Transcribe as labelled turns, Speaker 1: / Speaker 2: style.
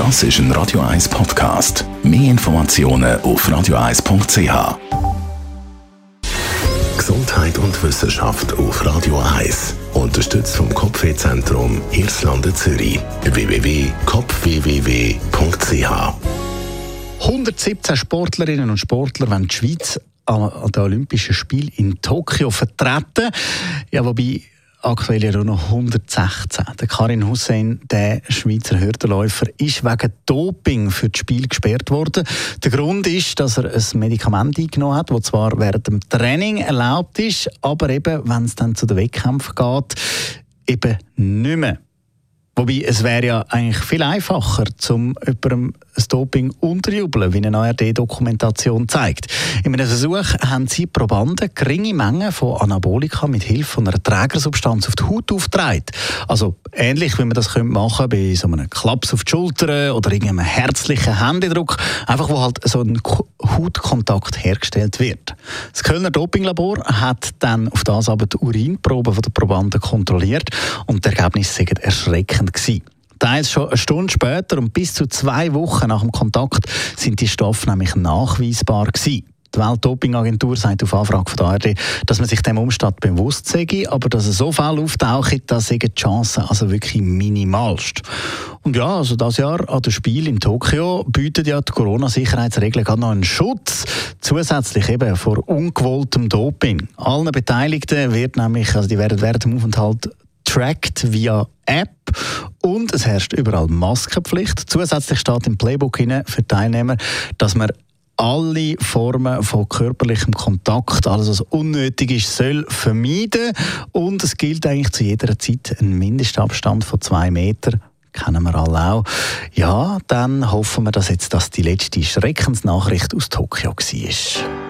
Speaker 1: Das ist ein Radio 1 Podcast. Mehr Informationen auf radio1.ch. Gesundheit und Wissenschaft auf Radio 1. Unterstützt vom Kopfwehzentrum Irlande Zürich. www.kopfwww.ch
Speaker 2: 117 Sportlerinnen und Sportler wollen die Schweiz an den Olympischen Spielen in Tokio vertreten. Ja, wobei aktuell ja noch 116. Der Karin Hussein, der Schweizer Hürdenläufer, ist wegen Doping für das Spiel gesperrt worden. Der Grund ist, dass er ein Medikament eingenommen hat, das zwar während dem Training erlaubt ist, aber eben, wenn es dann zu den Wettkämpfen geht, eben nicht mehr. Wobei, es wäre ja eigentlich viel einfacher, zum jemandem das Doping unterjubeln, wie eine ARD-Dokumentation zeigt. In einem Versuch haben sie Probanden geringe Mengen von Anabolika mit Hilfe einer Trägersubstanz auf die Haut aufgetragen. Also ähnlich, wie man das machen könnte bei so einem Klaps auf die Schulter oder irgendeinem herzlichen Händedruck, einfach wo halt so ein Hautkontakt hergestellt wird. Das Kölner Dopinglabor hat dann auf das aber die Urinproben der Probanden kontrolliert und die Ergebnisse sind erschreckend gewesen. Teils schon eine Stunde später und bis zu zwei Wochen nach dem Kontakt sind die Stoffe nämlich nachweisbar gewesen. Die Weltdopingagentur sagt auf Anfrage von der ARD, dass man sich dem Umstand bewusst sei, aber dass es so viel auftaucht, dass die Chancen also wirklich minimalst. Und ja, also das Jahr an dem Spiel in Tokio bietet ja die Corona-Sicherheitsregeln gerade noch einen Schutz, zusätzlich eben vor ungewolltem Doping. Allen Beteiligten wird nämlich, also die werden während dem Aufenthalt tracked via App und es herrscht überall Maskenpflicht. Zusätzlich steht im Playbook für Teilnehmer, dass man alle Formen von körperlichem Kontakt, alles was unnötig ist, soll vermeiden. Und es gilt eigentlich zu jeder Zeit ein Mindestabstand von zwei Metern kennen wir alle auch. Ja, dann hoffen wir, dass jetzt das die letzte Schreckensnachricht aus Tokio war.